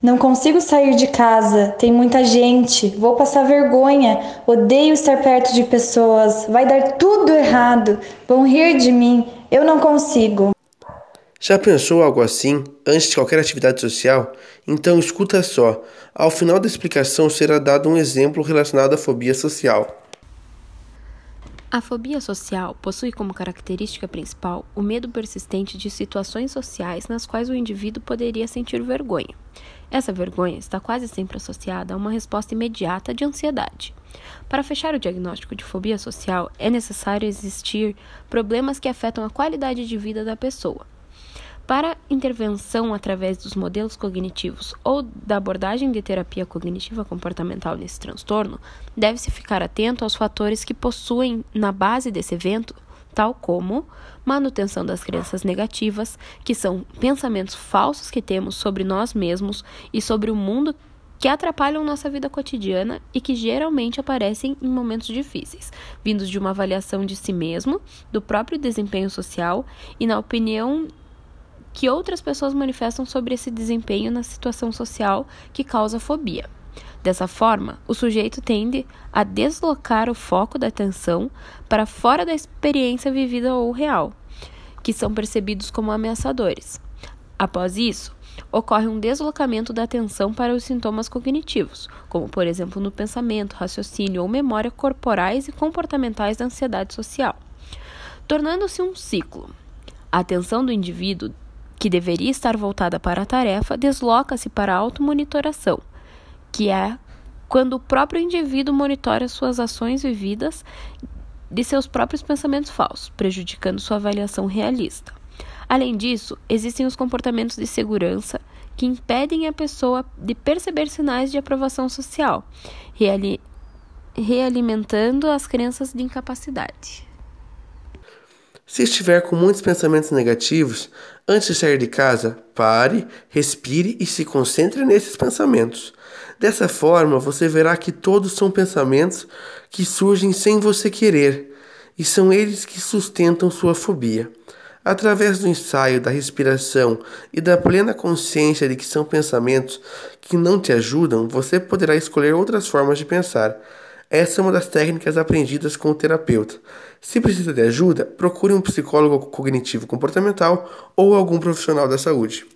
Não consigo sair de casa, tem muita gente, vou passar vergonha, odeio estar perto de pessoas, vai dar tudo errado, vão rir de mim, eu não consigo. Já pensou algo assim antes de qualquer atividade social? Então escuta só. Ao final da explicação será dado um exemplo relacionado à fobia social. A fobia social possui como característica principal o medo persistente de situações sociais nas quais o indivíduo poderia sentir vergonha. Essa vergonha está quase sempre associada a uma resposta imediata de ansiedade. Para fechar o diagnóstico de fobia social, é necessário existir problemas que afetam a qualidade de vida da pessoa. Para intervenção através dos modelos cognitivos ou da abordagem de terapia cognitiva comportamental nesse transtorno, deve-se ficar atento aos fatores que possuem na base desse evento tal como manutenção das crenças negativas, que são pensamentos falsos que temos sobre nós mesmos e sobre o mundo que atrapalham nossa vida cotidiana e que geralmente aparecem em momentos difíceis, vindos de uma avaliação de si mesmo, do próprio desempenho social e na opinião que outras pessoas manifestam sobre esse desempenho na situação social que causa fobia. Dessa forma, o sujeito tende a deslocar o foco da atenção para fora da experiência vivida ou real, que são percebidos como ameaçadores. Após isso, ocorre um deslocamento da atenção para os sintomas cognitivos, como por exemplo no pensamento, raciocínio ou memória corporais e comportamentais da ansiedade social, tornando-se um ciclo. A atenção do indivíduo, que deveria estar voltada para a tarefa, desloca-se para a automonitoração, que é quando o próprio indivíduo monitora suas ações vividas de seus próprios pensamentos falsos, prejudicando sua avaliação realista. Além disso, existem os comportamentos de segurança que impedem a pessoa de perceber sinais de aprovação social, reali realimentando as crenças de incapacidade. Se estiver com muitos pensamentos negativos, antes de sair de casa, pare, respire e se concentre nesses pensamentos. Dessa forma, você verá que todos são pensamentos que surgem sem você querer, e são eles que sustentam sua fobia. Através do ensaio da respiração e da plena consciência de que são pensamentos que não te ajudam, você poderá escolher outras formas de pensar. Essa é uma das técnicas aprendidas com o terapeuta. Se precisa de ajuda, procure um psicólogo cognitivo comportamental ou algum profissional da saúde.